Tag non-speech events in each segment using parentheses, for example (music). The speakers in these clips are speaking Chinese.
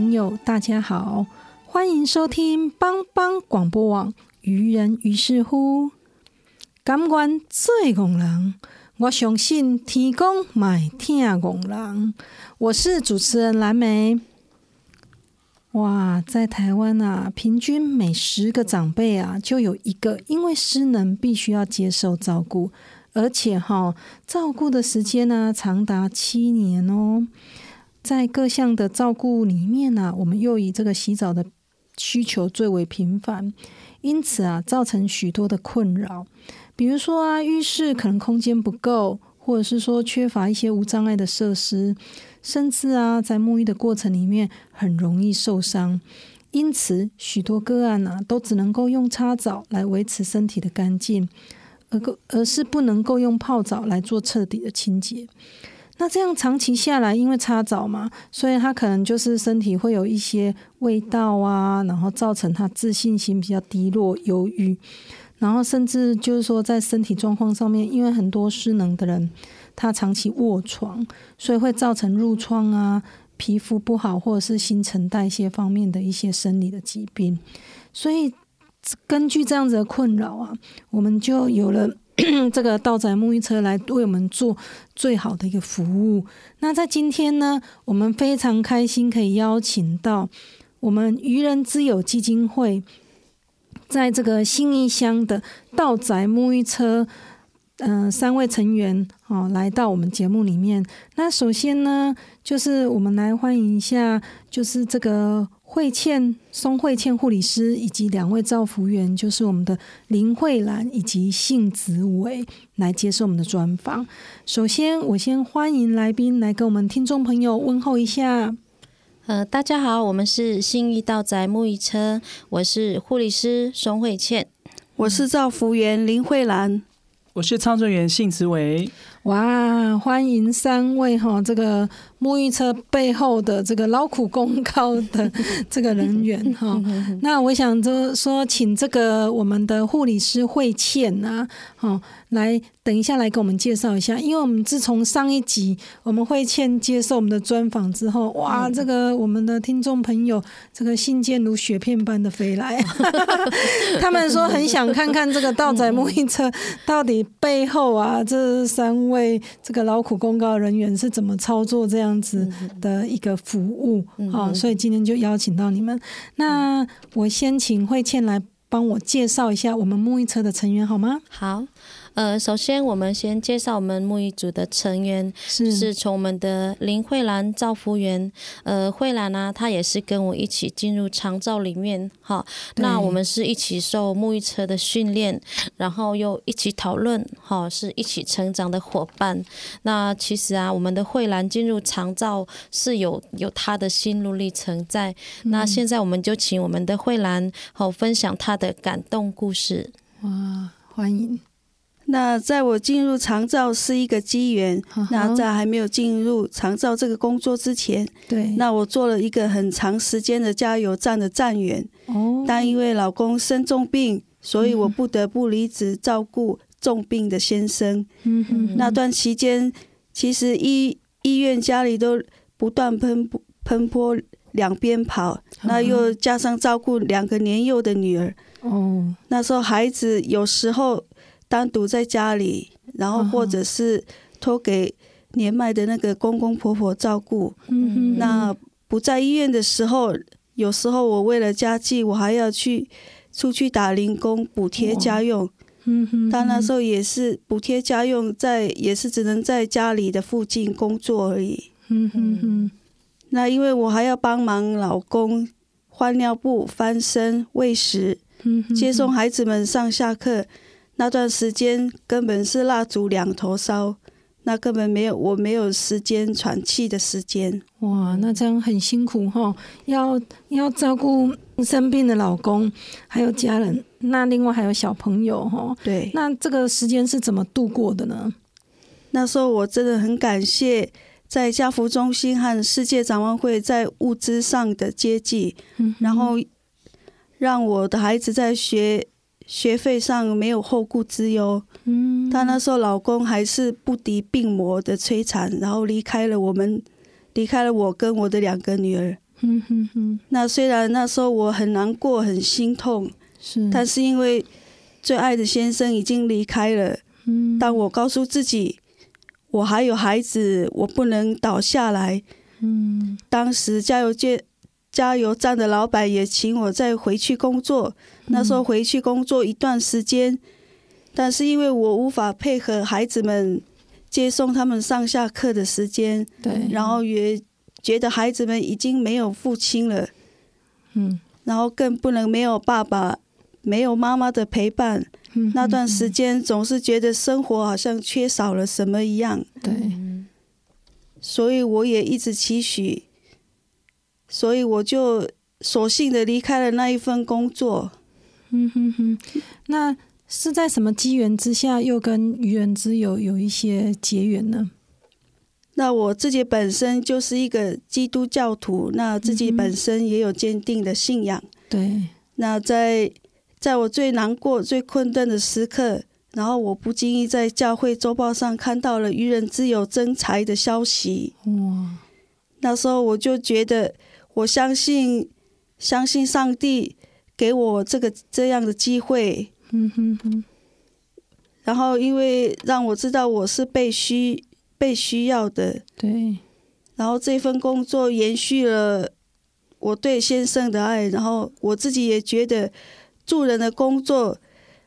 朋友，大家好，欢迎收听帮帮广播网《愚人于是乎》。感官最戆人，我相信天公买听戆人。我是主持人蓝莓。哇，在台湾啊，平均每十个长辈啊，就有一个因为失能必须要接受照顾，而且哈，照顾的时间呢，长达七年哦。在各项的照顾里面呢，我们又以这个洗澡的需求最为频繁，因此啊，造成许多的困扰。比如说啊，浴室可能空间不够，或者是说缺乏一些无障碍的设施，甚至啊，在沐浴的过程里面很容易受伤。因此，许多个案啊，都只能够用擦澡来维持身体的干净，而而是不能够用泡澡来做彻底的清洁。那这样长期下来，因为擦澡嘛，所以他可能就是身体会有一些味道啊，然后造成他自信心比较低落、忧郁，然后甚至就是说在身体状况上面，因为很多失能的人，他长期卧床，所以会造成褥疮啊、皮肤不好或者是新陈代谢方面的一些生理的疾病。所以根据这样子的困扰啊，我们就有了。(clears throat) 这个道宅沐浴车来为我们做最好的一个服务。那在今天呢，我们非常开心可以邀请到我们愚人之友基金会，在这个新义乡的道宅沐浴车，嗯，三位成员哦，来到我们节目里面。那首先呢，就是我们来欢迎一下，就是这个。慧倩、宋慧倩护理师以及两位照服员，就是我们的林慧兰以及信子伟，来接受我们的专访。首先，我先欢迎来宾来跟我们听众朋友问候一下。呃，大家好，我们是信义道宅沐浴车，我是护理师宋慧倩，我是照服员林慧兰，我是操作员信子伟。哇，欢迎三位哈，这个。沐浴车背后的这个劳苦功高的这个人员哈，(laughs) 那我想就说，请这个我们的护理师慧倩啊，好来等一下来给我们介绍一下，因为我们自从上一集我们慧倩接受我们的专访之后，哇，这个我们的听众朋友这个信件如雪片般的飞来，(laughs) 他们说很想看看这个道仔沐浴车到底背后啊这三位这个劳苦公告人员是怎么操作这样。子的一个服务啊，所以今天就邀请到你们。那我先请慧倩来帮我介绍一下我们沐浴车的成员好吗？好。呃，首先我们先介绍我们沐浴组的成员，是从我们的林慧兰照服员。呃，慧兰呢，她也是跟我一起进入长照里面，哈。那我们是一起受沐浴车的训练，然后又一起讨论，哈，是一起成长的伙伴。那其实啊，我们的慧兰进入长照是有有她的心路历程在。那现在我们就请我们的慧兰，好分享她的感动故事。哇，欢迎。那在我进入长照是一个机缘。那在还没有进入长照这个工作之前，对，那我做了一个很长时间的加油站的站员。哦，但因为老公生重病，所以我不得不离职照顾重病的先生。嗯哼，那段期间，其实医医院家里都不断喷喷泼两边跑，那又加上照顾两个年幼的女儿。哦，那时候孩子有时候单独在家里，然后或者是托给年迈的那个公公婆婆照顾。嗯那不在医院的时候，有时候我为了家计，我还要去出去打零工补贴家用。嗯哼。但那时候也是补贴家用，在也是只能在家里的附近工作而已。嗯哼哼。那因为我还要帮忙老公换尿布、翻身、喂食、接送孩子们上下课，那段时间根本是蜡烛两头烧，那根本没有我没有时间喘气的时间。哇，那这样很辛苦哈，要要照顾生病的老公，还有家人，那另外还有小朋友哈。对，那这个时间是怎么度过的呢？那时候我真的很感谢。在家福中心和世界展望会在物资上的接济，然后让我的孩子在学学费上没有后顾之忧。嗯，但那时候老公还是不敌病魔的摧残，然后离开了我们，离开了我跟我的两个女儿。嗯哼哼。那虽然那时候我很难过、很心痛，是，但是因为最爱的先生已经离开了。嗯，当我告诉自己。我还有孩子，我不能倒下来。嗯，当时加油站加油站的老板也请我再回去工作。那时候回去工作一段时间，但是因为我无法配合孩子们接送他们上下课的时间，对，然后也觉得孩子们已经没有父亲了，嗯，然后更不能没有爸爸、没有妈妈的陪伴。那段时间总是觉得生活好像缺少了什么一样，对，所以我也一直期许，所以我就索性的离开了那一份工作。嗯哼哼，那是在什么机缘之下又跟愚人之友有一些结缘呢？那我自己本身就是一个基督教徒，那自己本身也有坚定的信仰。对，那在。在我最难过、最困顿的时刻，然后我不经意在教会周报上看到了愚人之友增财的消息。哇！那时候我就觉得，我相信，相信上帝给我这个这样的机会。嗯哼哼。然后，因为让我知道我是被需、被需要的。对。然后这份工作延续了我对先生的爱，然后我自己也觉得。助人的工作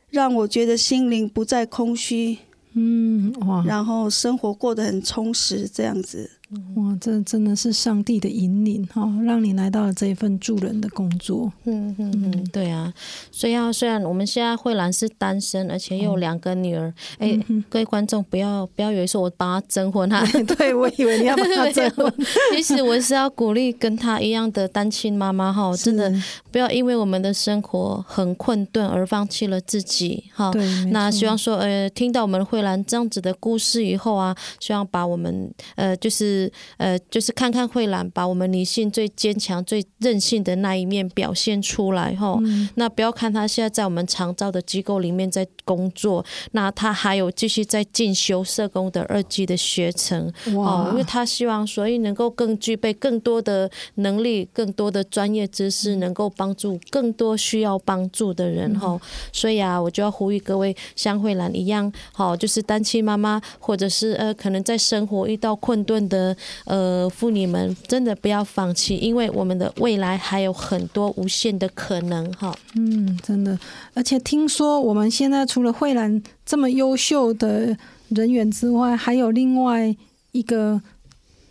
让我觉得心灵不再空虚，嗯哇，然后生活过得很充实，这样子。哇，这真的是上帝的引领哈，让你来到了这一份助人的工作。嗯嗯嗯，对啊。虽然虽然我们现在慧兰是单身，而且又有两个女儿。哎，各位观众不要不要以为说我帮她征婚哈，对我以为你要帮她 (laughs) 征婚。其实我是要鼓励跟她一样的单亲妈妈哈，真的不要因为我们的生活很困顿而放弃了自己哈。那希望说呃，听到我们慧兰这样子的故事以后啊，希望把我们呃就是。呃，就是看看慧兰，把我们女性最坚强、最任性的那一面表现出来哈。那不要看她现在在我们长照的机构里面在工作，那他还有继续在进修社工的二级的学程哦，因为他希望所以能够更具备更多的能力、更多的专业知识，能够帮助更多需要帮助的人哈。所以啊，我就要呼吁各位像慧兰一样，好，就是单亲妈妈，或者是呃，可能在生活遇到困顿的。呃，妇女们真的不要放弃，因为我们的未来还有很多无限的可能哈。嗯，真的，而且听说我们现在除了慧兰这么优秀的人员之外，还有另外一个。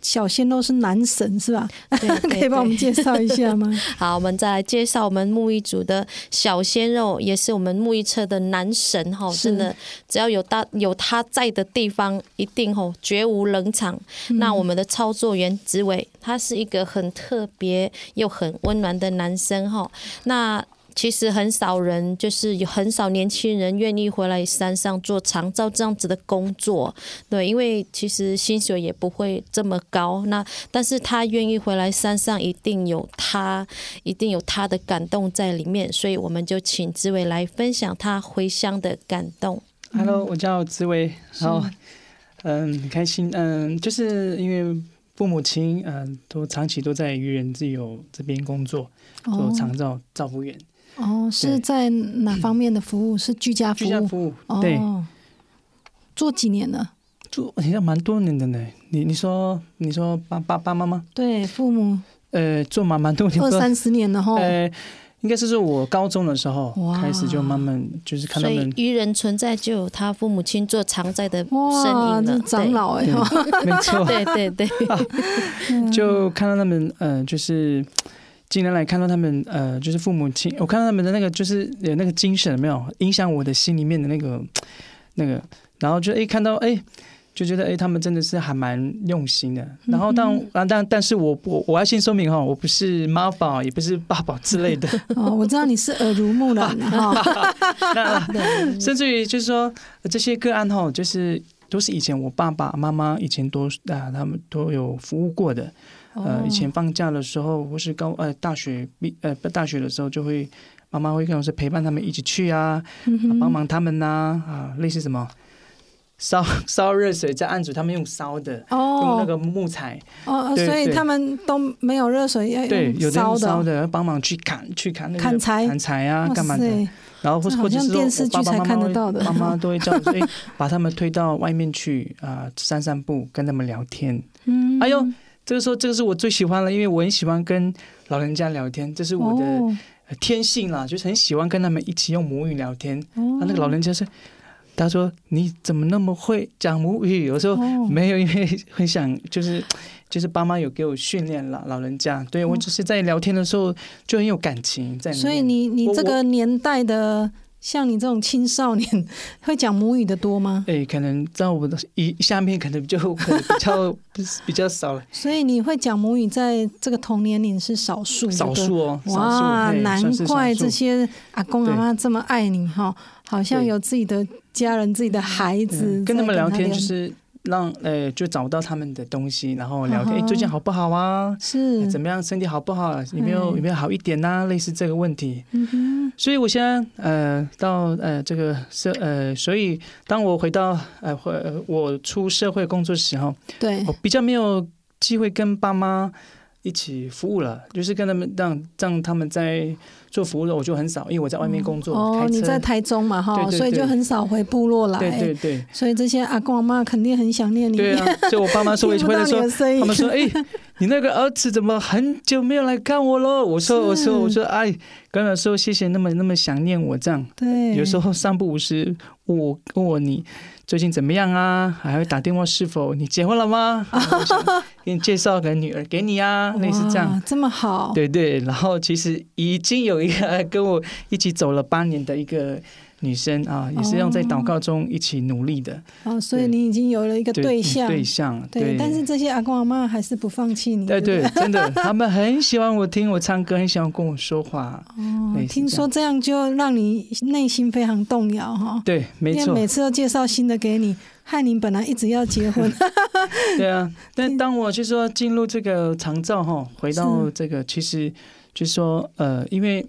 小鲜肉是男神是吧？(laughs) 可以帮我们介绍一下吗？(laughs) 好，我们再来介绍我们木艺组的小鲜肉，也是我们木艺车的男神哈！真的，只要有他有他在的地方，一定吼绝无冷场。那我们的操作员紫伟，他是一个很特别又很温暖的男生哈。那其实很少人，就是有很少年轻人愿意回来山上做长照这样子的工作，对，因为其实薪水也不会这么高。那但是他愿意回来山上，一定有他，一定有他的感动在里面。所以我们就请志伟来分享他回乡的感动。Hello，我叫志伟，然后嗯，很开心，嗯，就是因为父母亲嗯都长期都在愚人自由这边工作，做长照照护员。哦，是在哪方面的服务？是居家服务？居家服务，对。做几年了？做好像蛮多年的呢。你你说你说爸爸爸妈妈？对，父母。呃，做蛮蛮多年，二三十年了哈。呃，应该是说我高中的时候开始就慢慢就是看他们。愚人存在就有他父母亲做常在的身影了。长老哎，(laughs) 没错，对对对。(laughs) 就看到他们，呃，就是近年来看到他们，呃，就是父母亲，我看到他们的那个就是有那个精神没有影响我的心里面的那个那个。然后就哎看到哎，就觉得哎他们真的是还蛮用心的。然后但啊但但是我我我要先说明哈，我不是妈宝，也不是爸宝之类的。(laughs) 哦，我知道你是耳濡目染 (laughs) 哈。那甚至于就是说这些个案哈，就是都是以前我爸爸妈妈以前都啊他们都有服务过的。呃，以前放假的时候或是高呃大学毕呃大学的时候，就会妈妈会跟我说陪伴他们一起去啊，帮忙他们呐啊，类似什么。烧烧热水在案主，他们用烧的，用那个木材。哦，所以他们都没有热水要用烧的，要帮忙去砍去砍那个砍柴？砍柴啊，干嘛的？然后或或者是说爸爸妈妈妈妈都会叫，(laughs) 所以把他们推到外面去啊，散散步，跟他们聊天。嗯，哎呦，这个时候这个是我最喜欢了，因为我很喜欢跟老人家聊天，这是我的天性啦，就是很喜欢跟他们一起用母语聊天。啊，那个老人家是。他说：“你怎么那么会讲母语？”我说：“没有，因为很想，就是就是爸妈有给我训练了。老人家对我只是在聊天的时候就很有感情在。所以你你这个年代的，像你这种青少年，会讲母语的多吗？哎，可能在我的一下面可能就可能比较比较少了。(laughs) 所以你会讲母语，在这个同年龄是少数，少数哦。哇，难怪这些阿公阿妈这么爱你哈，好像有自己的。家人自己的孩子跟他们聊天，就是让呃，就找到他们的东西，然后聊天。哎，最近好不好啊？是怎么样？身体好不好？有没有有没有好一点啊？类似这个问题。所以我现在呃，到呃这个社呃，所以当我回到呃，我出社会工作时候，对，我比较没有机会跟爸妈一起服务了，就是跟他们让让他们在。做服务的我就很少，因为我在外面工作。哦，你在台中嘛，哈，所以就很少回部落来。对对对。所以这些阿公阿妈肯定很想念你。对啊，所以我爸妈说，回来说，(laughs) 他们说，哎，你那个儿子怎么很久没有来看我了？我说，我说，我说，哎，跟他说谢谢，那么那么想念我这样。对。有时候三不五时，我问我你。最近怎么样啊？还会打电话？是否你结婚了吗？(laughs) 给你介绍个女儿给你啊，类似这样，这么好。对对，然后其实已经有一个跟我一起走了八年的一个。女生啊，也是要在祷告中一起努力的。哦，所以你已经有了一个对象。对象，对。但是这些阿公阿妈还是不放弃你。对对，真的，他们很喜欢我听我唱歌，很喜欢跟我说话。哦，听说这样就让你内心非常动摇哈。对，没错。每次都介绍新的给你，害你本来一直要结婚。(laughs) 对啊，(laughs) 但当我就说进入这个长照哈，回到这个，其实就是说呃，因为。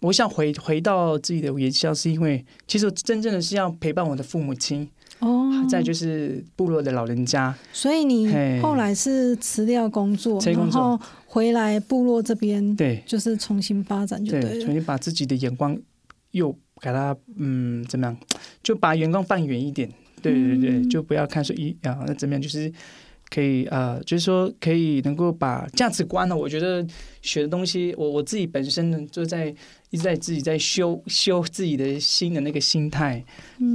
我想回回到自己的原校，是因为其实真正的是要陪伴我的父母亲哦，再就是部落的老人家。所以你后来是辞掉工作，然后回来部落这边，对，就是重新发展，就对，重新把自己的眼光又给他嗯怎么样，就把眼光放远一点，对对对，就不要看说一啊那怎么样，就是。可以呃，就是说可以能够把价值观呢，我觉得学的东西，我我自己本身呢，就在一直在自己在修修自己的心的那个心态，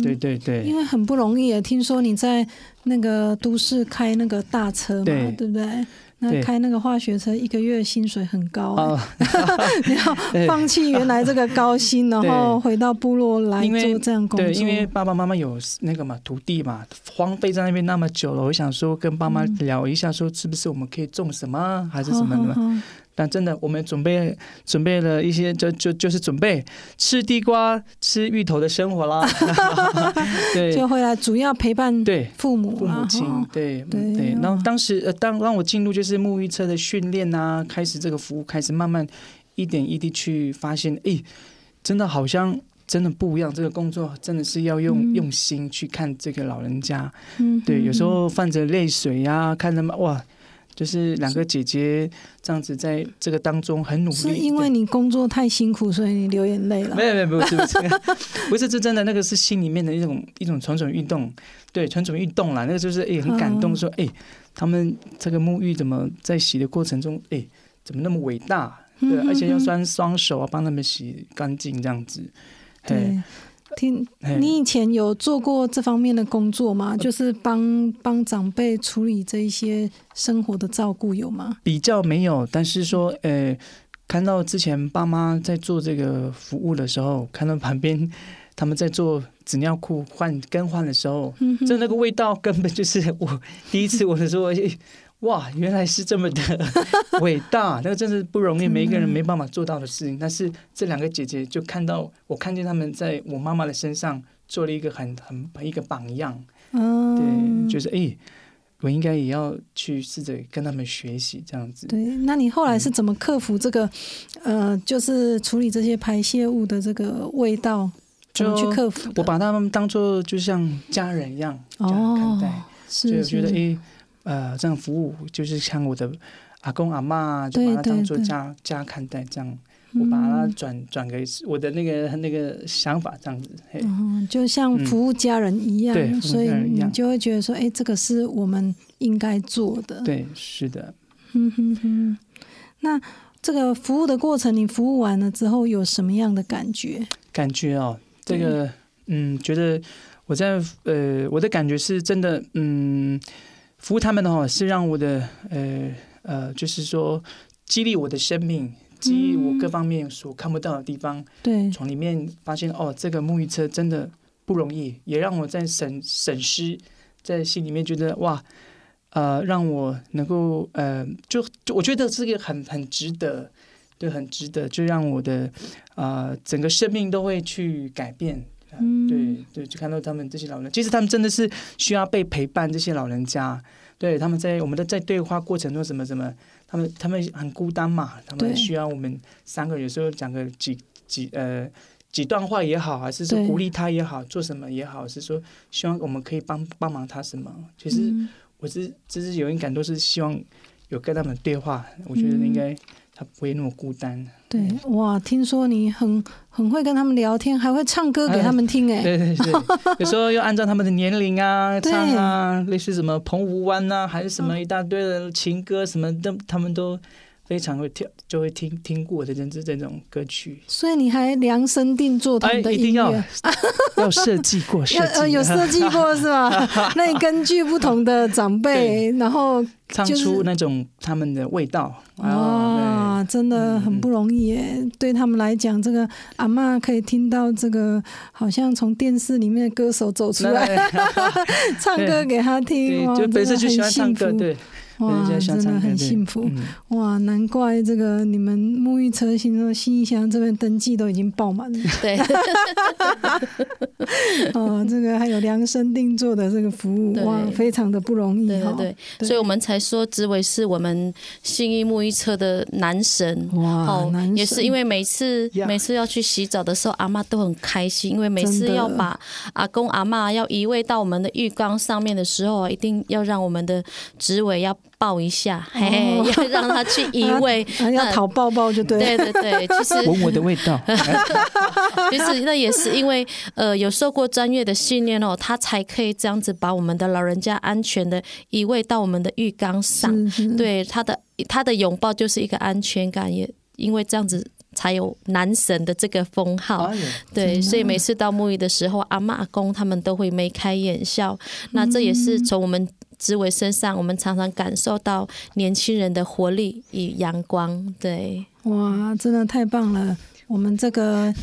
对对对，因为很不容易，听说你在那个都市开那个大车嘛，对不对？那开那个化学车一个月薪水很高，(laughs) 你要放弃原来这个高薪，然后回到部落来做这样工作。对，因为爸爸妈妈有那个嘛土地嘛，荒废在那边那么久了，我想说跟爸妈聊一下，说是不是我们可以种什么，还是什么的。但真的，我们准备准备了一些，就就就是准备吃地瓜、吃芋头的生活啦。(laughs) 对，就回来主要陪伴对父母父母亲，对对。然后当时呃，当让我进入就是沐浴车的训练啊，开始这个服务，开始慢慢一点一滴去发现，哎，真的好像真的不一样。这个工作真的是要用用心去看这个老人家。嗯，对，有时候泛着泪水呀，看他们哇。就是两个姐姐这样子在这个当中很努力。是因为你工作太辛苦，所以你流眼泪了？没有没有不是不是 (laughs) 不是，这真的那个是心里面的一种一种蠢蠢欲动，对蠢蠢欲动啦，那个就是哎很感动，说哎他们这个沐浴怎么在洗的过程中哎怎么那么伟大？对，而且要双双手啊帮他们洗干净这样子。对。听，你以前有做过这方面的工作吗？就是帮帮长辈处理这一些生活的照顾，有吗？比较没有，但是说，呃，看到之前爸妈在做这个服务的时候，看到旁边他们在做纸尿裤换更换的时候，就那个味道根本就是我第一次我的时候。哇，原来是这么的 (laughs) 伟大！那个真是不容易，每一个人没办法做到的事情。但是这两个姐姐就看到，我看见他们在我妈妈的身上做了一个很很一个榜样。哦，对，就是哎，我应该也要去试着跟他们学习这样子。对，那你后来是怎么克服这个？呃，就是处理这些排泄物的这个味道，怎么去克服？我把他们当做就像家人一样这样看待，所以我觉得哎。呃，这样服务就是像我的阿公阿妈，就把它当做家家看待，这样我把它转转给我的那个那个想法，这样子，嗯，就像服务家人一样，所以你就会觉得说，哎，这个是我们应该做的。对，是的。嗯哼哼。那这个服务的过程，你服务完了之后有什么样的感觉？感觉哦，这个嗯，觉得我在呃，我的感觉是真的，嗯。服务他们的话，是让我的呃呃，就是说激励我的生命，激励我各方面所看不到的地方。对，从里面发现哦，这个沐浴车真的不容易，也让我在审审视，在心里面觉得哇，呃，让我能够呃，就就我觉得这个很很值得，对，很值得，就让我的呃整个生命都会去改变。嗯，对对，就看到他们这些老人，其实他们真的是需要被陪伴。这些老人家，对他们在我们的在对话过程中，什么什么，他们他们很孤单嘛，他们需要我们三个有时候讲个几几呃几段话也好，还是说鼓励他也好，做什么也好，是说希望我们可以帮帮忙他什么。其实我是只是有一感，都是希望有跟他们对话，我觉得应该。他不会那么孤单。对，哇，听说你很很会跟他们聊天，还会唱歌给他们听，哎，对对对，(laughs) 有时候要按照他们的年龄啊唱啊，类似什么澎湖湾呐，还是什么一大堆的情歌什么的，他们都。非常会跳，就会听听过的，这这这种歌曲。所以你还量身定做他们的音乐，要设计过，设计 (laughs) 有设计过是吧？(laughs) 那你根据不同的长辈，然后唱出那种他们的味道。哇，真的很不容易耶！对他们来讲，这个阿妈可以听到这个，好像从电视里面的歌手走出来，(laughs) 唱歌给他听，就本身就喜欢唱歌，对。哇，真的很幸福哇！难怪这个你们沐浴车新的新义乡这边登记都已经爆满了。(laughs) 对，(laughs) 哦，这个还有量身定做的这个服务，哇，非常的不容易哈。对，所以我们才说植伟是我们新义沐浴车的男神哇，男神也是因为每次每次要去洗澡的时候，阿妈都很开心，因为每次要把阿公阿妈要移位到我们的浴缸上面的时候，一定要让我们的植伟要。抱一下，嘿嘿，(laughs) 要让他去移位，(laughs) 要讨抱抱就对。对对对，其实 (laughs) 闻我的味道。其实那也是因为呃有受过专业的训练哦，他才可以这样子把我们的老人家安全的移位到我们的浴缸上。对他的他的拥抱就是一个安全感，也因为这样子才有男神的这个封号。对，所以每次到沐浴的时候，阿妈阿公他们都会眉开眼笑。那这也是从我们。职位身上，我们常常感受到年轻人的活力与阳光。对，哇，真的太棒了！我们这个。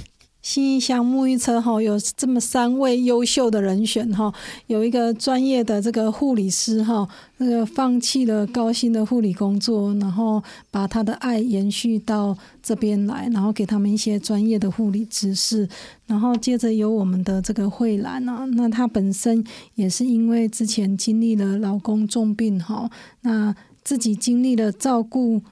新一乡沐浴车哈，有这么三位优秀的人选哈，有一个专业的这个护理师哈，那个放弃了高薪的护理工作，然后把他的爱延续到这边来，然后给他们一些专业的护理知识，然后接着有我们的这个慧兰啊，那她本身也是因为之前经历了老公重病哈，那自己经历了照顾。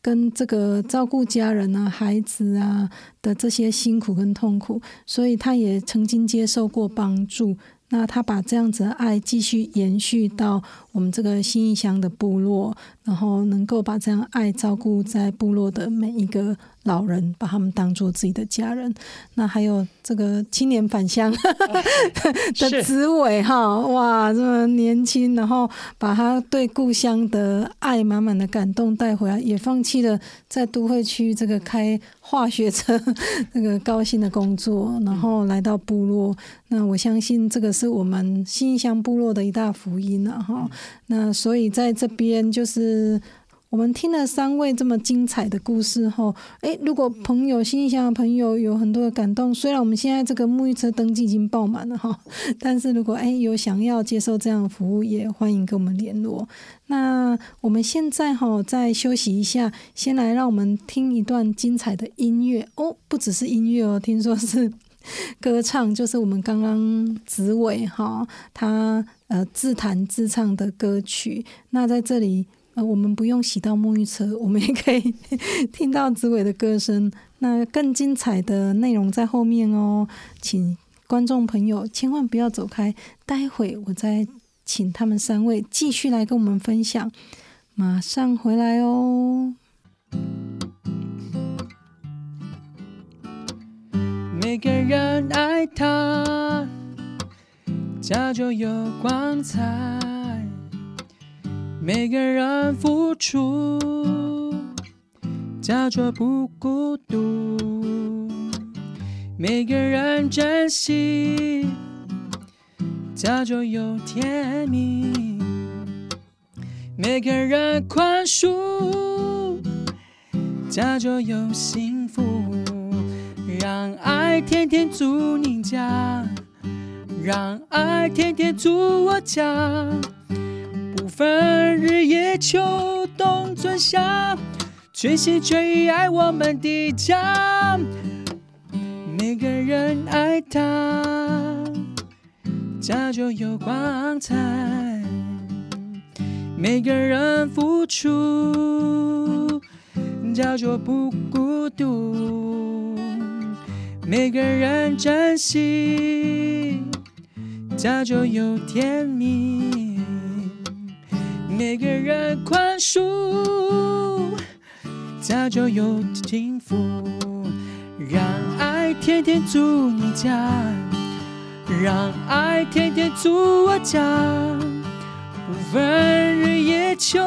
跟这个照顾家人啊、孩子啊的这些辛苦跟痛苦，所以他也曾经接受过帮助。那他把这样子的爱继续延续到我们这个新义乡的部落，然后能够把这样爱照顾在部落的每一个老人，把他们当做自己的家人。那还有这个青年返乡 (laughs) 的紫伟哈，哇，这么年轻，然后把他对故乡的爱满满的感动带回来，也放弃了在都会区这个开化学车 (laughs) 那个高薪的工作，然后来到部落。那我相信这个是我们新乡部落的一大福音了哈。那所以在这边就是我们听了三位这么精彩的故事后，诶，如果朋友新乡的朋友有很多的感动，虽然我们现在这个沐浴车登记已经爆满了哈，(laughs) 但是如果诶有想要接受这样的服务，也欢迎跟我们联络。那我们现在哈再休息一下，先来让我们听一段精彩的音乐哦，不只是音乐哦，听说是。歌唱就是我们刚刚紫伟哈，他呃自弹自唱的歌曲。那在这里呃，我们不用洗到沐浴车，我们也可以 (laughs) 听到紫伟的歌声。那更精彩的内容在后面哦，请观众朋友千万不要走开，待会我再请他们三位继续来跟我们分享，马上回来哦。每个人爱他，家就有光彩；每个人付出，假装不孤独；每个人珍惜，假装有甜蜜；每个人宽恕，假装有幸福。让爱天天住你家，让爱天天住我家，分日夜秋冬春夏，全心全意爱我们的家。每个人爱他，家就有光彩；每个人付出，家就不孤独。每个人珍惜，家就有甜蜜；每个人宽恕，早就有幸福。让爱天天住你家，让爱天天住我家，不分日夜秋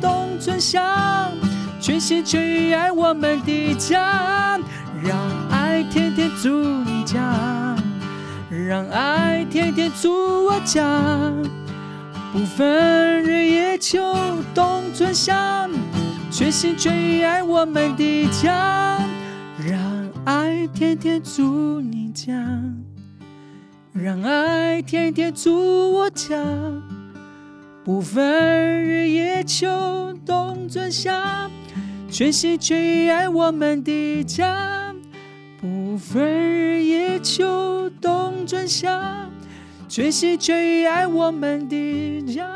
冬春夏，全心全意爱我们的家。让爱天天住你家，让爱天天住我家，不分日夜秋冬春夏，全心全意爱我们的家。让爱天天住你家，让爱天天住我家，不分日夜秋冬春夏，全心全意爱我们的家。不分日夜秋冬春夏，全心全意爱我们的家。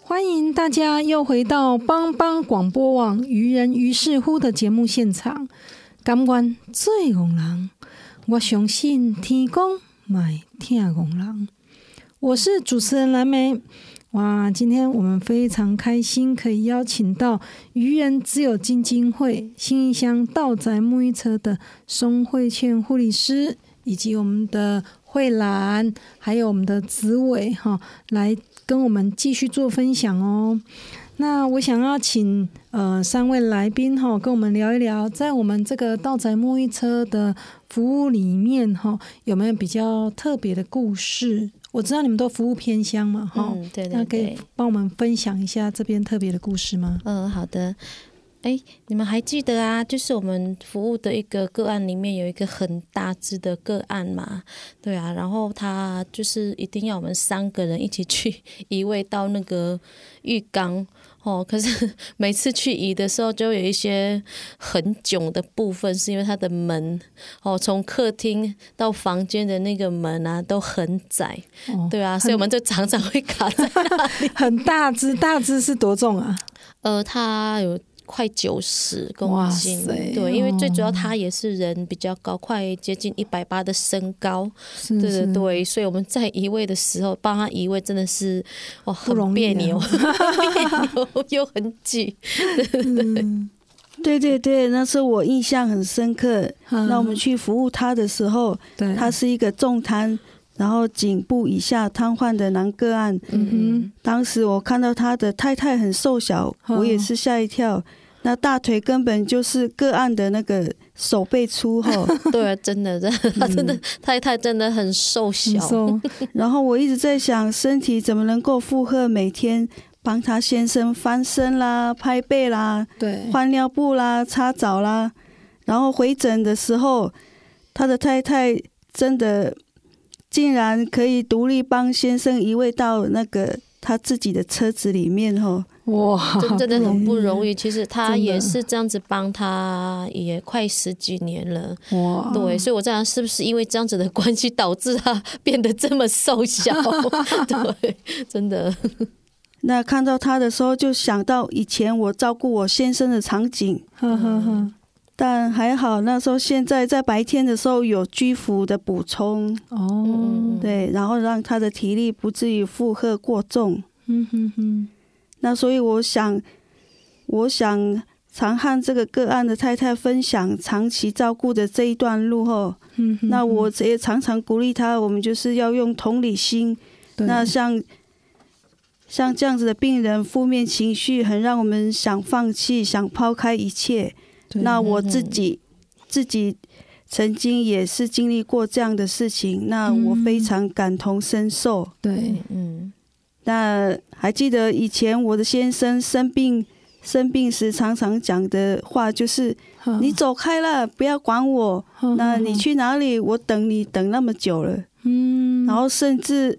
欢迎大家又回到帮帮广播网愚人于是乎的节目现场。感官最戆人，我相信天公买听戆人。我是主持人蓝莓。哇，今天我们非常开心，可以邀请到愚人只有基金会新一乡道宅沐浴车的松慧倩护理师，以及我们的慧兰，还有我们的紫伟哈，来跟我们继续做分享哦。那我想要请呃三位来宾哈，跟我们聊一聊，在我们这个道宅沐浴车的服务里面哈，有没有比较特别的故事？我知道你们都服务偏乡嘛，哈，那可以帮我们分享一下这边特别的故事吗？嗯，好的。哎，你们还记得啊？就是我们服务的一个个案里面有一个很大只的个案嘛，对啊，然后他就是一定要我们三个人一起去 (laughs) 移位到那个浴缸。哦，可是每次去移的时候，就有一些很囧的部分，是因为它的门哦，从客厅到房间的那个门啊，都很窄，对啊，所以我们就常常会卡在那里。(laughs) 很大只，大只是多重啊？呃，它有。快九十公斤，对，因为最主要他也是人比较高，快接近一百八的身高，对对对，所以我们在移位的时候帮他移位真的是哇很别扭，(laughs) 又很挤。对对对，那是我印象很深刻。那我们去服务他的时候，他是一个重瘫，然后颈部以下瘫痪的男个案。嗯哼，当时我看到他的太太很瘦小，我也是吓一跳。那大腿根本就是个案的那个手背粗哈。(laughs) 对，真的，真的，他真的太太真的很瘦小。(laughs) 然后我一直在想，身体怎么能够负荷每天？帮他先生翻身啦、拍背啦、对，换尿布啦、擦澡啦，然后回诊的时候，他的太太真的竟然可以独立帮先生移位到那个他自己的车子里面哦。哇，真真的很不容易。其实他也是这样子帮他，也快十几年了。哇，对，所以我在想，是不是因为这样子的关系，导致他 (laughs) 变得这么瘦小？(laughs) 对，真的。那看到他的时候，就想到以前我照顾我先生的场景。(laughs) 呵呵呵。但还好，那时候现在在白天的时候有居服的补充。哦。对，然后让他的体力不至于负荷过重。嗯哼哼。那所以我想，我想常和这个个案的太太分享长期照顾的这一段路后，嗯哼。那我也常常鼓励他，我们就是要用同理心。那像。像这样子的病人，负面情绪很让我们想放弃、想抛开一切。那我自己自己曾经也是经历过这样的事情，那我非常感同身受。对，嗯。那还记得以前我的先生生病生病时常常讲的话，就是“你走开了，不要管我。那你去哪里？我等你等那么久了。”嗯。然后甚至。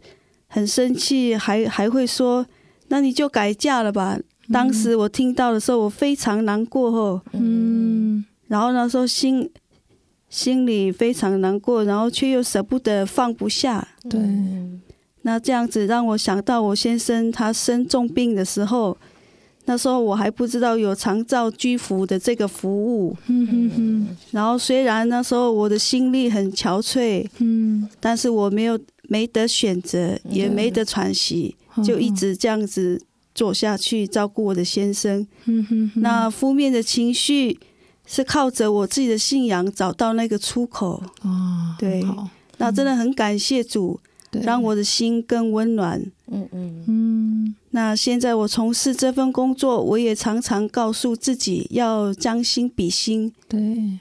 很生气，还还会说，那你就改嫁了吧。当时我听到的时候，我非常难过哦。嗯，然后那时候心心里非常难过，然后却又舍不得放不下。对，那这样子让我想到我先生他生重病的时候，那时候我还不知道有长照居服的这个服务。然后虽然那时候我的心力很憔悴，嗯，但是我没有。没得选择，也没得喘息，就一直这样子做下去，照顾我的先生。那负面的情绪是靠着我自己的信仰找到那个出口。哦，对，那真的很感谢主，让我的心更温暖。嗯嗯嗯。那现在我从事这份工作，我也常常告诉自己要将心比心。对。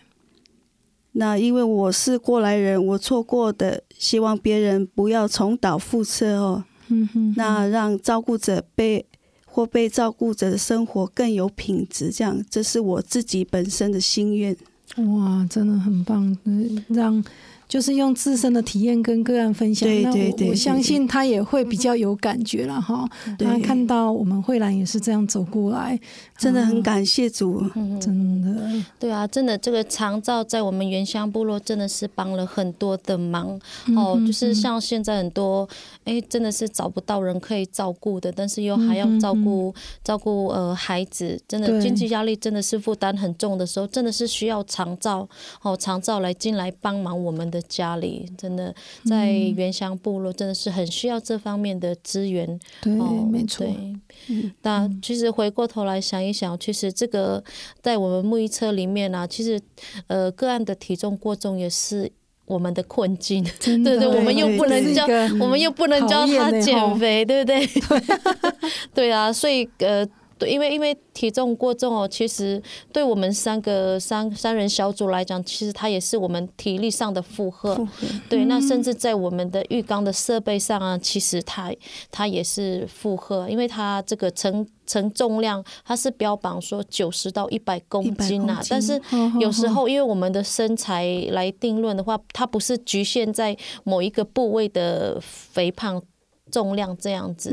那因为我是过来人，我错过的，希望别人不要重蹈覆辙哦。嗯哼。那让照顾者被或被照顾者的生活更有品质，这样，这是我自己本身的心愿。哇，真的很棒，让。就是用自身的体验跟个案分享，那我我相信他也会比较有感觉了哈。他看到我们慧兰也是这样走过来，真的很感谢主，真的。对啊，真的这个长照在我们原乡部落真的是帮了很多的忙。哦。就是像现在很多哎，真的是找不到人可以照顾的，但是又还要照顾照顾呃孩子，真的经济压力真的是负担很重的时候，真的是需要长照哦，长照来进来帮忙我们的。家里真的在原乡部落，真的是很需要这方面的资源。对，没错。那其实回过头来想一想，其实这个在我们木一车里面呢，其实呃个案的体重过重也是我们的困境。(laughs) 对对，我们又不能教，我们又不能教他减肥，对不对？(laughs) 对啊，所以呃。对，因为因为体重过重哦，其实对我们三个三三人小组来讲，其实它也是我们体力上的负荷。对，那甚至在我们的浴缸的设备上啊，其实它它也是负荷，因为它这个承承重量它是标榜说九十到一百公斤啊，但是有时候因为我们的身材来定论的话，它不是局限在某一个部位的肥胖。重量这样子。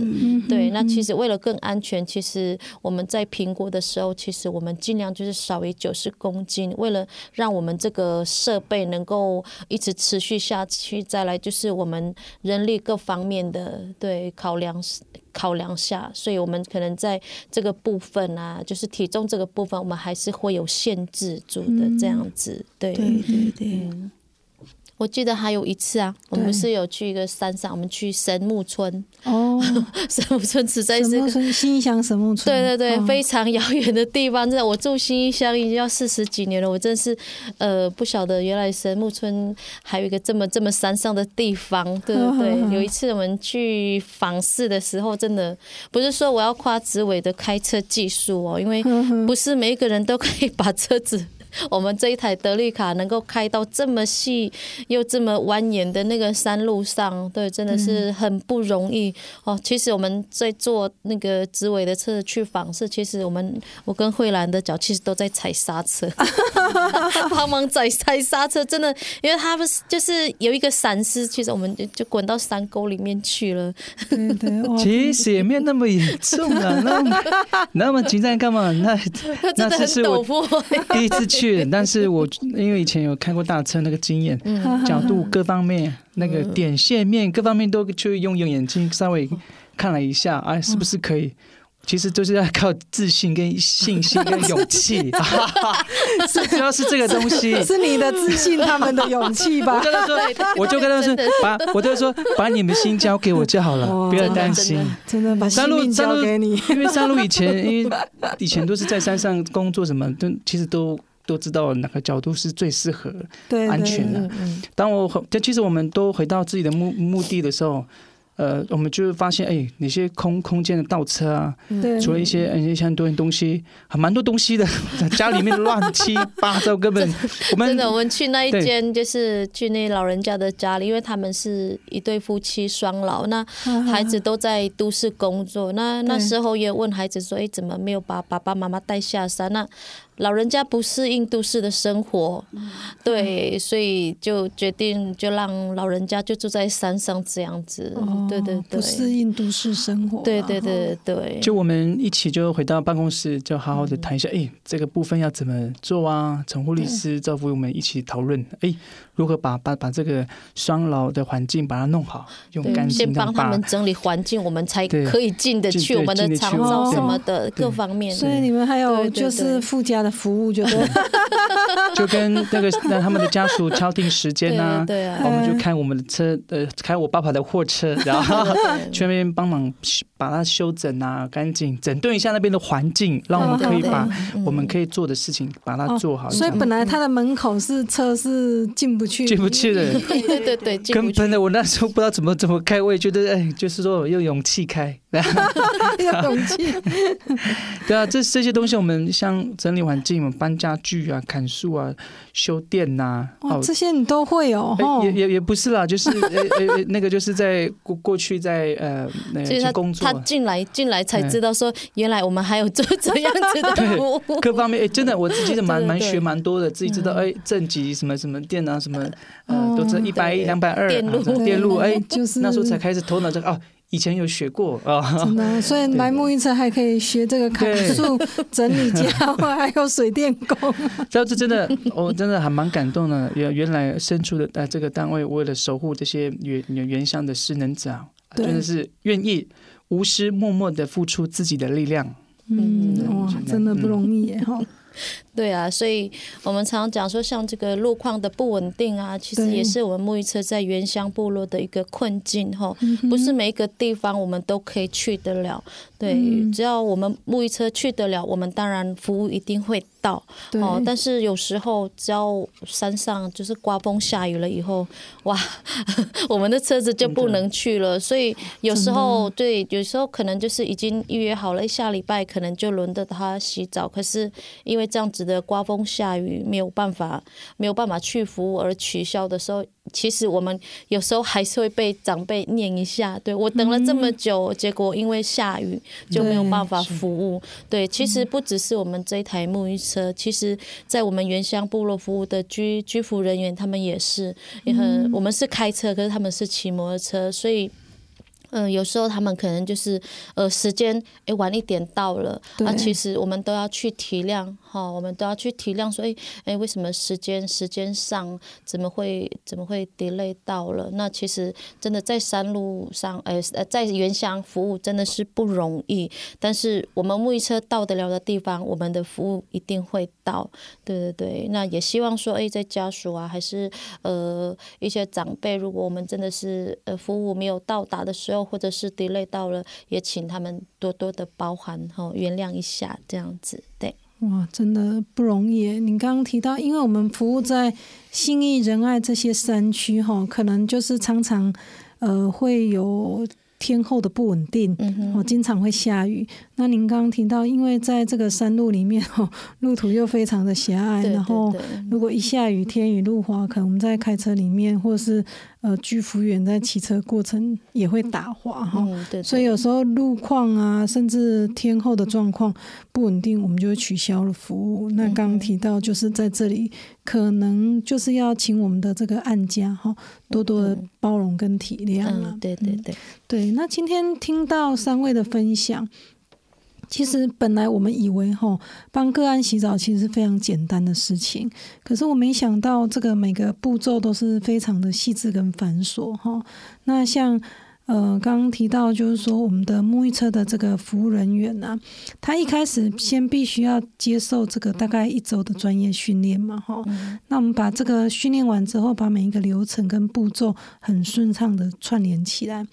对，那其实为了更安全，其实我们在评估的时候，其实我们尽量就是少于九十公斤，为了让我们这个设备能够一直持续下去。再来就是我们人力各方面的对考量考量下，所以我们可能在这个部分啊，就是体重这个部分，我们还是会有限制住的这样子。对对对对。我记得还有一次啊，我们是有去一个山上，我们去神木村哦，(laughs) 神木村实在是新乡神木村，对对对，非常遥远的地方。真的，我住新乡已经要四十几年了，我真是呃不晓得原来神木村还有一个这么这么山上的地方，对对对。(laughs) 有一次我们去访视的时候，真的不是说我要夸紫伟的开车技术哦，因为 (laughs) 不是每一个人都可以把车子。(laughs) 我们这一台德利卡能够开到这么细又这么蜿蜒的那个山路上，对，真的是很不容易哦。其实我们在坐那个紫伟的车去访视，其实我们我跟慧兰的脚其实都在踩刹车，(laughs) 帮忙踩踩刹车，真的，因为他们就是有一个闪失，其实我们就就滚到山沟里面去了。对对，(laughs) 其实也没有那么严重啊，那么那么紧张干嘛？那真的很陡坡，第一次去。但是我因为以前有开过大车，那个经验，角度各方面，那个点线面各方面都去用用眼睛稍微看了一下，哎，是不是可以？其实就是要靠自信、跟信心、跟勇气，(laughs) (laughs) 主要是这个东西。是你的自信，他们的勇气吧？我跟他说，(laughs) 我就跟他说，把我就说，把你们心交给我就好了，不要担心。真的把山路交给你，因为山路以前，因为以前都是在山上工作，什么都其实都。都知道哪个角度是最适合、安全的。当我这其实我们都回到自己的目目的的时候，呃，我们就发现，哎，哪些空空间的倒车啊，除了一些一些很多东西，还蛮多东西的，(laughs) 家里面乱七八糟，根本 (laughs) 我们真的，我们去那一间就是去那老人家的家里，因为他们是一对夫妻双老，那孩子都在都市工作，那那时候也问孩子说，哎，怎么没有把爸爸妈妈带下山？那老人家不适应都市的生活，对，所以就决定就让老人家就住在山上这样子，对对对，不适应都市生活，对对对对。就我们一起就回到办公室，就好好的谈一下，哎，这个部分要怎么做啊？陈护理师、赵福我们一起讨论，哎。如何把把把这个双老的环境把它弄好，用干净先帮他们整理环境，我们才可以进得去我们的厂造什么的各方面。所以你们还有就是附加的服务，就 (laughs) 就跟那个 (laughs) 让他们的家属敲定时间呐，对啊，我们就开我们的车，呃，开我爸爸的货车，然后 (laughs) 去那边帮忙把它修整啊，干净整顿一下那边的环境，让我们可以把我们可以做的事情把它做好。所以本来他的门口是车是进不。进不去的，对 (laughs) 对对，根本的，我那时候不知道怎么怎么开，我也觉得，哎，就是说用勇气开，(laughs) 用勇气，(laughs) 对啊，这这些东西，我们像整理环境，我们搬家具啊、砍树啊、修电呐，哦，这些你都会哦，也也也不是啦，就是呃呃那个就是在过过去在呃那工作，他进来进来才知道说，原来我们还有做这样子的服务，各方面，哎，真的，我自己蛮蛮学蛮多的，自己知道，哎，正极什么什么电啊什么。呃，都是一百一、两百二电路，哎，就是那时候才开始头脑这个哦，以前有学过啊，真的，(laughs) 所以来木一车还可以学这个砍树、(laughs) 整理家，还有水电工。(laughs) 这这真的，我真的还蛮感动的。原原来身处的呃这个单位，为了守护这些原原乡的失能者，真的是愿意无私默默的付出自己的力量。嗯，哇，真的不容易哈。对啊，所以我们常常讲说，像这个路况的不稳定啊，其实也是我们沐浴车在原乡部落的一个困境哈。不是每一个地方我们都可以去得了。对，只要我们沐浴车去得了，我们当然服务一定会到。哦，但是有时候只要山上就是刮风下雨了以后，哇，(laughs) 我们的车子就不能去了。所以有时候，对，有时候可能就是已经预约好了，下礼拜可能就轮得他洗澡，可是因为这样子的刮风下雨，没有办法，没有办法去服务而取消的时候。其实我们有时候还是会被长辈念一下，对我等了这么久，结果因为下雨就没有办法服务。对，其实不只是我们这一台沐浴车，其实在我们原乡部落服务的居居服人员，他们也是也很，我们是开车，可是他们是骑摩托车，所以。嗯，有时候他们可能就是呃时间诶晚一点到了，啊，其实我们都要去体谅哈，我们都要去体谅，所以诶为什么时间时间上怎么会怎么会 delay 到了？那其实真的在山路上，诶呃在原乡服务真的是不容易，但是我们木易车到得了的地方，我们的服务一定会到，对对对，那也希望说诶在家属啊，还是呃一些长辈，如果我们真的是呃服务没有到达的时候。或者是 delay 到了，也请他们多多的包涵哈，原谅一下这样子。对，哇，真的不容易。您刚刚提到，因为我们服务在信义仁爱这些山区哈，可能就是常常呃会有。天候的不稳定，哦，经常会下雨。那您刚刚提到，因为在这个山路里面，(laughs) 哦，路途又非常的狭隘，然后如果一下雨，天雨路滑，可能我们在开车里面，或是呃，居服员在骑车过程也会打滑哈。所以有时候路况啊，甚至天候的状况不稳定，我们就会取消了服务。那刚刚提到，就是在这里，可能就是要请我们的这个案家哈，多多的包容跟体谅了。对对对对。那今天听到三位的分享，其实本来我们以为哈帮个案洗澡其实是非常简单的事情，可是我没想到这个每个步骤都是非常的细致跟繁琐哈。那像。呃，刚刚提到就是说，我们的沐浴车的这个服务人员呢，他一开始先必须要接受这个大概一周的专业训练嘛，哈。那我们把这个训练完之后，把每一个流程跟步骤很顺畅的串联起来。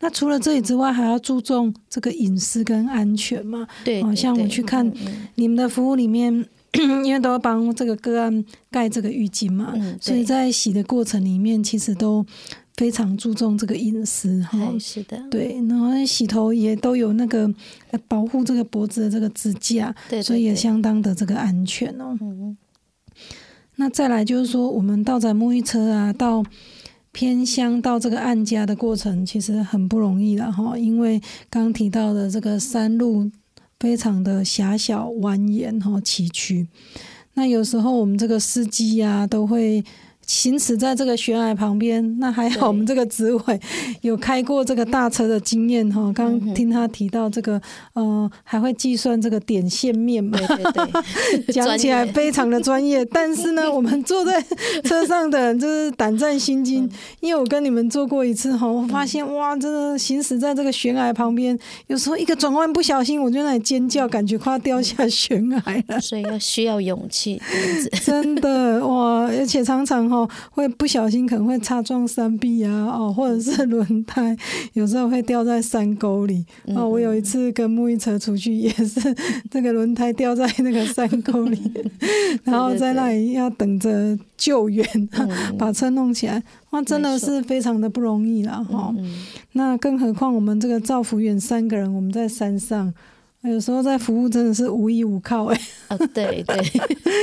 那除了这里之外，还要注重这个隐私跟安全嘛？对。好像我去看你们的服务里面，(clears throat) 因为都要帮这个个案盖这个浴巾嘛，所以在洗的过程里面，其实都。非常注重这个隐私哈，是的，对，然后洗头也都有那个保护这个脖子的这个支架，对，所以也相当的这个安全哦。嗯那再来就是说，我们到在沐浴车啊，到偏乡到这个岸家的过程，其实很不容易的哈，因为刚提到的这个山路非常的狭小蜿蜒哈崎岖，那有时候我们这个司机呀都会。行驶在这个悬崖旁边，那还好，我们这个执委有开过这个大车的经验哈。刚听他提到这个，呃，还会计算这个点线面嘛，(laughs) 讲起来非常的专业。但是呢，我们坐在车上的人就是胆战心惊，因为我跟你们坐过一次哈，我发现哇，真的行驶在这个悬崖旁边，有时候一个转弯不小心，我就那里尖叫，感觉快要掉下悬崖了。所以要需要勇气，真的哇，而且常常哈。会不小心可能会擦撞山壁啊，哦，或者是轮胎，(laughs) 有时候会掉在山沟里。哦，我有一次跟沐浴车出去，也是 (laughs) 这个轮胎掉在那个山沟里，(laughs) 然后在那里要等着救援，把车弄起来，哇，真的是非常的不容易了哈。那更何况我们这个造福员三个人，我们在山上。有时候在服务真的是无依无靠哎，啊对对，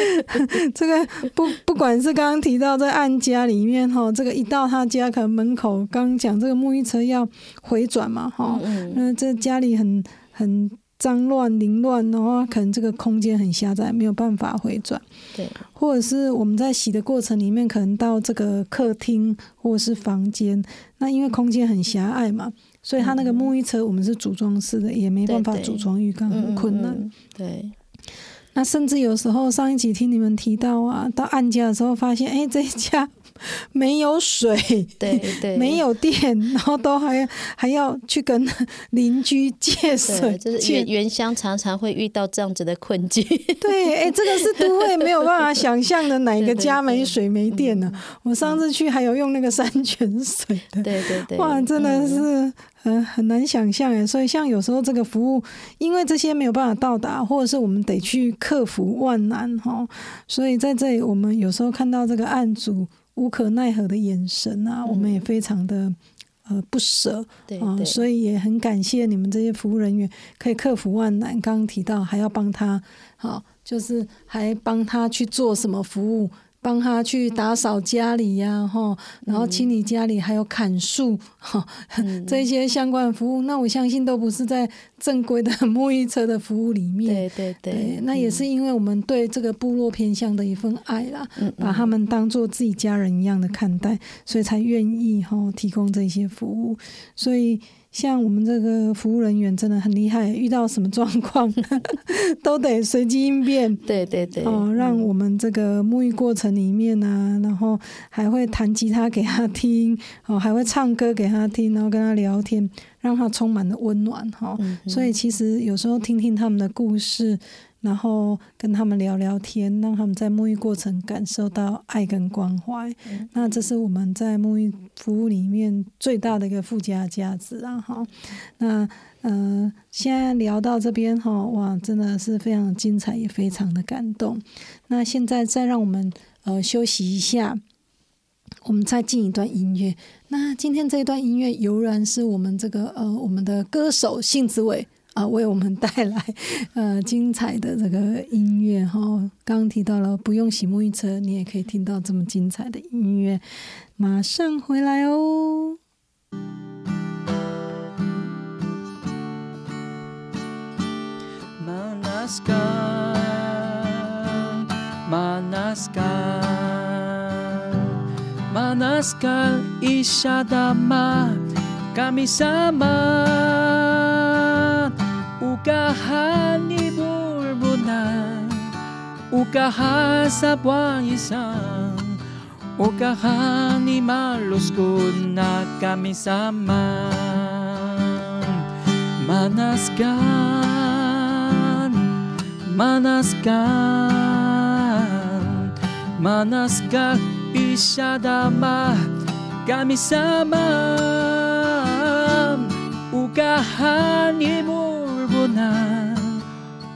(laughs) 这个不不管是刚刚提到在按家里面哈，这个一到他家可能门口刚讲这个沐浴车要回转嘛哈，那这家里很很脏乱凌乱，然后可能这个空间很狭窄，没有办法回转，对，或者是我们在洗的过程里面，可能到这个客厅或者是房间，那因为空间很狭隘嘛。所以它那个沐浴车我们是组装式的，也没办法组装浴缸，很困难。对，那甚至有时候上一集听你们提到啊，到按家的时候发现，哎，这一家。没有水，对对，没有电，然后都还还要去跟邻居借水，就是原原乡常常会遇到这样子的困境。对，哎，这个是都会没有办法想象的，哪一个家没水没电呢？我上次去还有用那个山泉水的，对对对，哇，真的是很很难想象哎。所以像有时候这个服务，因为这些没有办法到达，或者是我们得去克服万难哈，所以在这里我们有时候看到这个案主。无可奈何的眼神啊，我们也非常的呃不舍啊，所以也很感谢你们这些服务人员可以克服万难。刚刚提到还要帮他，好，就是还帮他去做什么服务。帮他去打扫家里呀，哈，然后清理家里，还有砍树，哈，(laughs) 这些相关的服务，那我相信都不是在正规的 (laughs) 沐浴车的服务里面。对对对，那也是因为我们对这个部落偏向的一份爱啦，把他们当做自己家人一样的看待，所以才愿意哈提供这些服务。所以像我们这个服务人员真的很厉害，遇到什么状况 (laughs) 都得随机应变。对对对，哦，让我们这个沐浴过程里面呢，然后还会弹吉他给他听，哦，还会唱歌给他听，然后跟他聊天，让他充满了温暖。哈，所以其实有时候听听他们的故事。然后跟他们聊聊天，让他们在沐浴过程感受到爱跟关怀。那这是我们在沐浴服务里面最大的一个附加价值啊！哈，那呃，现在聊到这边哈，哇，真的是非常精彩，也非常的感动。那现在再让我们呃休息一下，我们再进一段音乐。那今天这一段音乐，悠然是我们这个呃我们的歌手信子伟。啊，为我们带来呃精彩的这个音乐哈。刚刚提到了不用洗沐浴车，你也可以听到这么精彩的音乐。马上回来哦。Ukahan kahani bulbuna ukaha sa buwang isang ukahani maluskun na kami sama manaskan manaskan manaskan pisyadama kami sama ukahani bulbuna な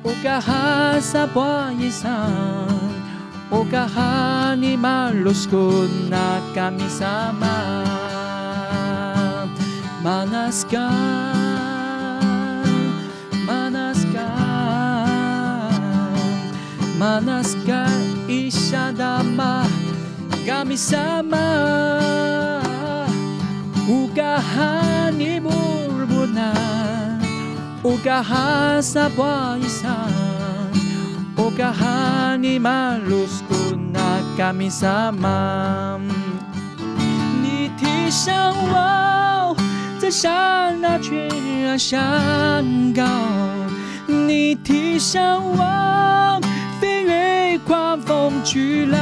おかはさぼいさんおかはにまろしくな神様マナスカマナスカマナスカ医者玉神様おかはにぼるぼな Ukaha sa buhayisan Ukaha ni malusku na kami sama 你提上我，在刹那全然山高。你提上我，飞越狂风巨浪，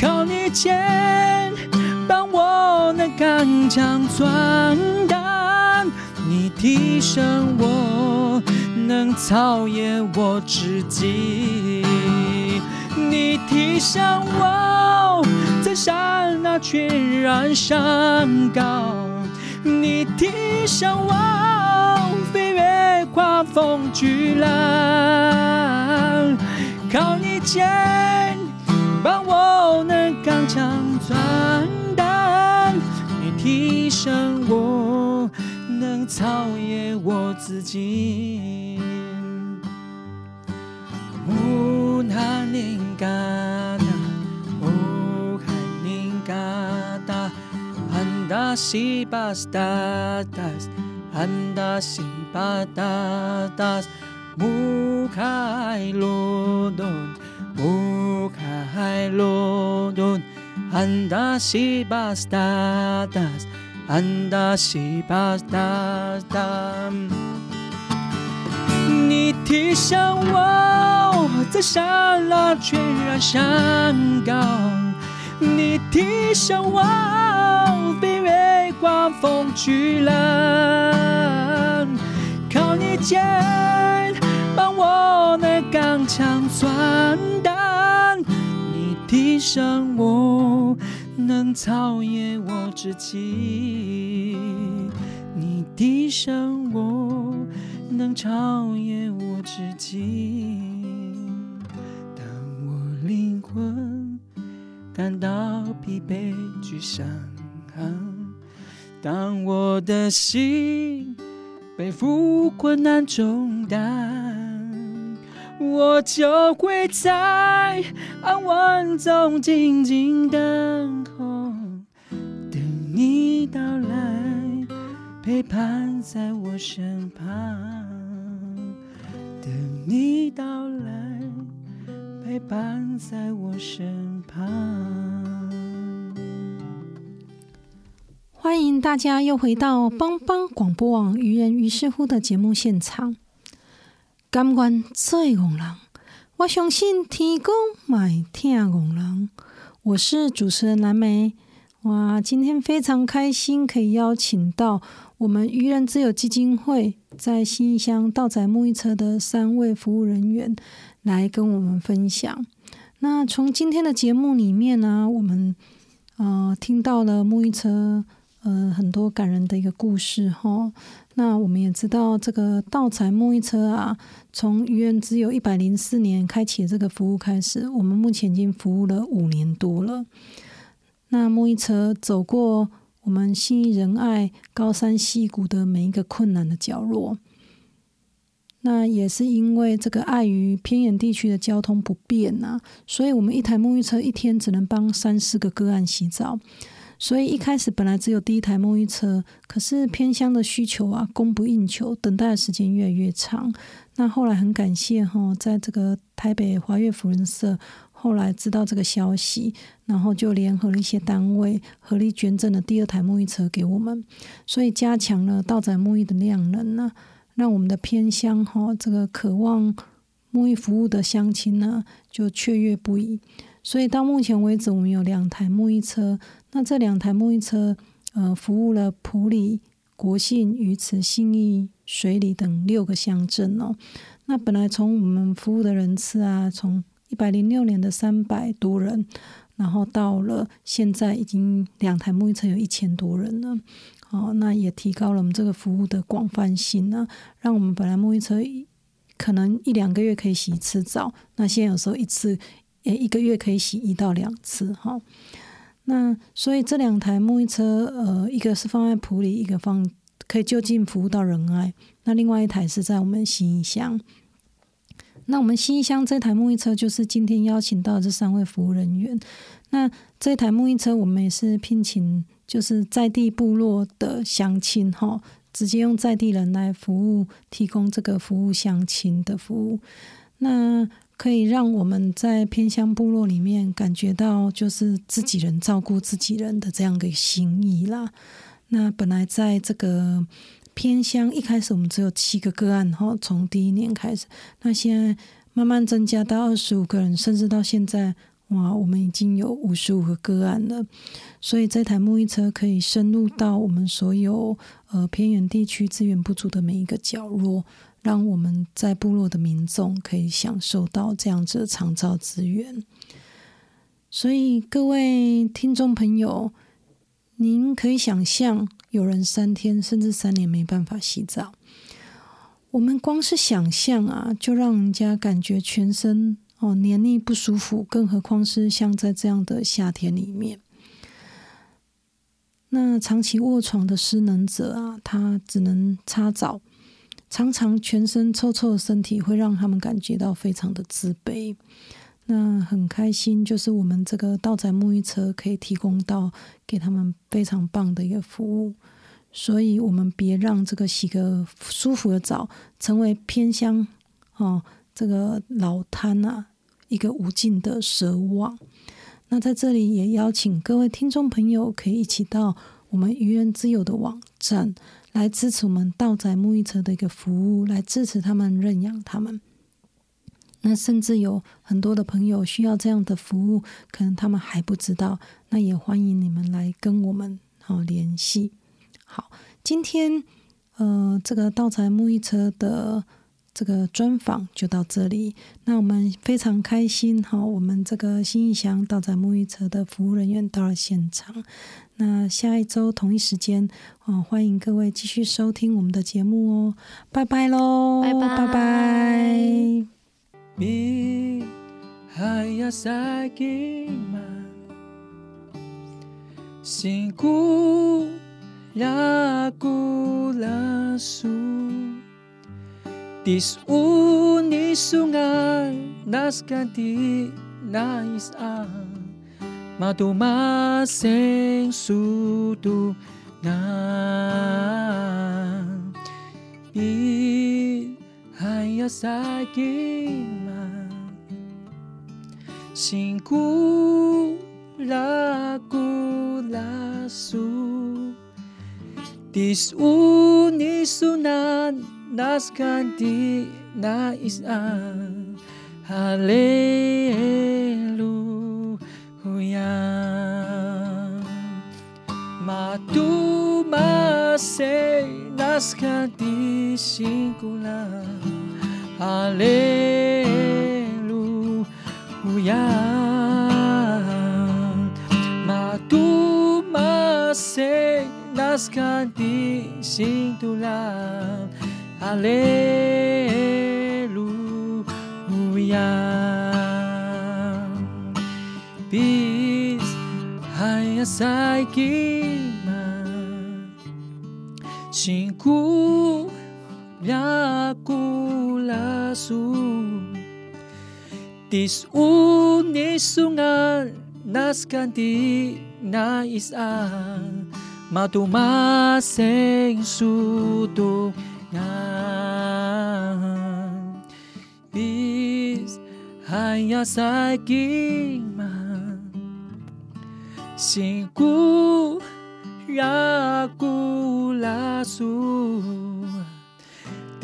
靠你肩，帮我能刚强壮大。提升我，能超越我自己。你提升我，在刹那全然上高。你提升我，飞越狂风巨浪。靠你肩，帮我能刚强壮胆。你提升我。能超越我自己。乌哈宁嘎达，乌哈宁嘎达，安达西巴斯达达，安达西巴达达，乌开罗顿，乌开罗顿，安达西巴斯达达。安达西巴达达，你提向我，在刹那全然山高。你提向我，飞越刮风巨浪，靠你肩，帮我那刚强壮胆。你提向我。能超越我自己，你的生我能超越我自己。当我灵魂感到疲惫沮丧，当我的心背负困难重担。我就会在安稳中静静等候，等你到来，陪伴在我身旁。等你到来，陪伴在我身旁。欢迎大家又回到帮帮广播网愚人于是乎的节目现场。感官最戆人，我相信天公买听戆人。我是主持人蓝莓。哇，今天非常开心，可以邀请到我们愚人之友基金会在新乡道仔木艺车的三位服务人员来跟我们分享。那从今天的节目里面呢，我们呃听到了木艺车呃很多感人的一个故事哈。那我们也知道这个道财木艺车啊，从愚人之友一百零四年开启这个服务开始，我们目前已经服务了五年多了。那木一车走过我们信义仁爱高山溪谷的每一个困难的角落，那也是因为这个碍于偏远地区的交通不便呐，所以我们一台沐浴车一天只能帮三四个个案洗澡。所以一开始本来只有第一台沐浴车，可是偏乡的需求啊，供不应求，等待的时间越来越长。那后来很感谢哈，在这个台北华悦福人社。后来知道这个消息，然后就联合了一些单位，合力捐赠了第二台沐浴车给我们，所以加强了道仔沐浴的量能呢，让我们的偏乡哈这个渴望沐浴服务的乡亲呢就雀跃不已。所以到目前为止，我们有两台沐浴车，那这两台沐浴车呃服务了埔里、国信、鱼池、信义、水里等六个乡镇哦。那本来从我们服务的人次啊，从一百零六年的三百多人，然后到了现在已经两台沐浴车有一千多人了，哦，那也提高了我们这个服务的广泛性呢，让我们本来沐浴车可能一两个月可以洗一次澡，那现在有时候一次诶一个月可以洗一到两次哈。那所以这两台沐浴车，呃，一个是放在普里，一个放可以就近服务到仁爱，那另外一台是在我们新乡。那我们新乡这台沐浴车就是今天邀请到这三位服务人员。那这台沐浴车我们也是聘请，就是在地部落的乡亲哈，直接用在地人来服务，提供这个服务乡亲的服务。那可以让我们在偏乡部落里面感觉到，就是自己人照顾自己人的这样的心意啦。那本来在这个。偏乡一开始我们只有七个个案，哈，从第一年开始，那现在慢慢增加到二十五个人，甚至到现在，哇，我们已经有五十五个个案了。所以这台沐浴车可以深入到我们所有呃偏远地区资源不足的每一个角落，让我们在部落的民众可以享受到这样子的长照资源。所以各位听众朋友，您可以想象。有人三天甚至三年没办法洗澡，我们光是想象啊，就让人家感觉全身哦黏腻不舒服，更何况是像在这样的夏天里面，那长期卧床的失能者啊，他只能擦澡，常常全身臭臭的身体会让他们感觉到非常的自卑。那很开心，就是我们这个道仔沐浴车可以提供到给他们非常棒的一个服务，所以我们别让这个洗个舒服的澡成为偏乡哦这个老滩啊一个无尽的奢望。那在这里也邀请各位听众朋友可以一起到我们愚人之友的网站来支持我们道仔沐浴车的一个服务，来支持他们认养他们。那甚至有很多的朋友需要这样的服务，可能他们还不知道。那也欢迎你们来跟我们好联系。好，今天呃，这个道财沐浴车的这个专访就到这里。那我们非常开心，哈，我们这个新义祥道财沐浴车的服务人员到了现场。那下一周同一时间，哦，欢迎各位继续收听我们的节目哦。拜拜喽，拜拜拜拜。Bihaya sa aking man Singku laku lasu Tis uni sungai Disungisungan naskati nais ang madumaseng sudungan. Bihaya sa gima, singkula kulasu, disunisungan laskan di naisan Haleluya Matumase laskan di singkulan Haleluya Matumase laskan di singkulan Aleluia. Bis hayasai kima. Shinku yakulasu. Disunisungan naskanti na isa matumaseng sudong yan Biz hanya sakiman Singku yaku lasu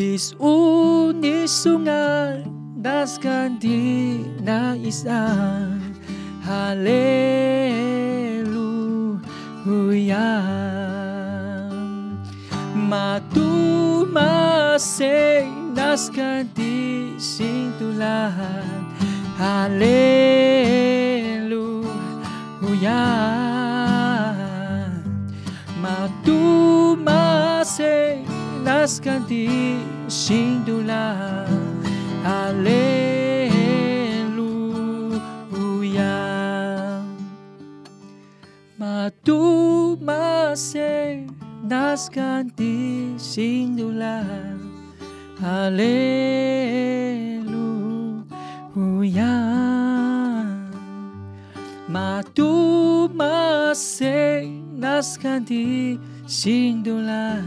Tis unisungan das ganti na isan. Hallelujah. tumasay naskan di sintulahan. Haleluya. Matumasay naskan di sintulahan. Haleluya. Matumasay Naskanti ti singular. Aleluya. Matumase naskanti ti singular.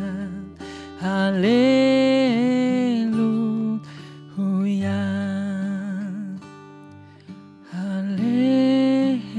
Aleluya. Aleluya.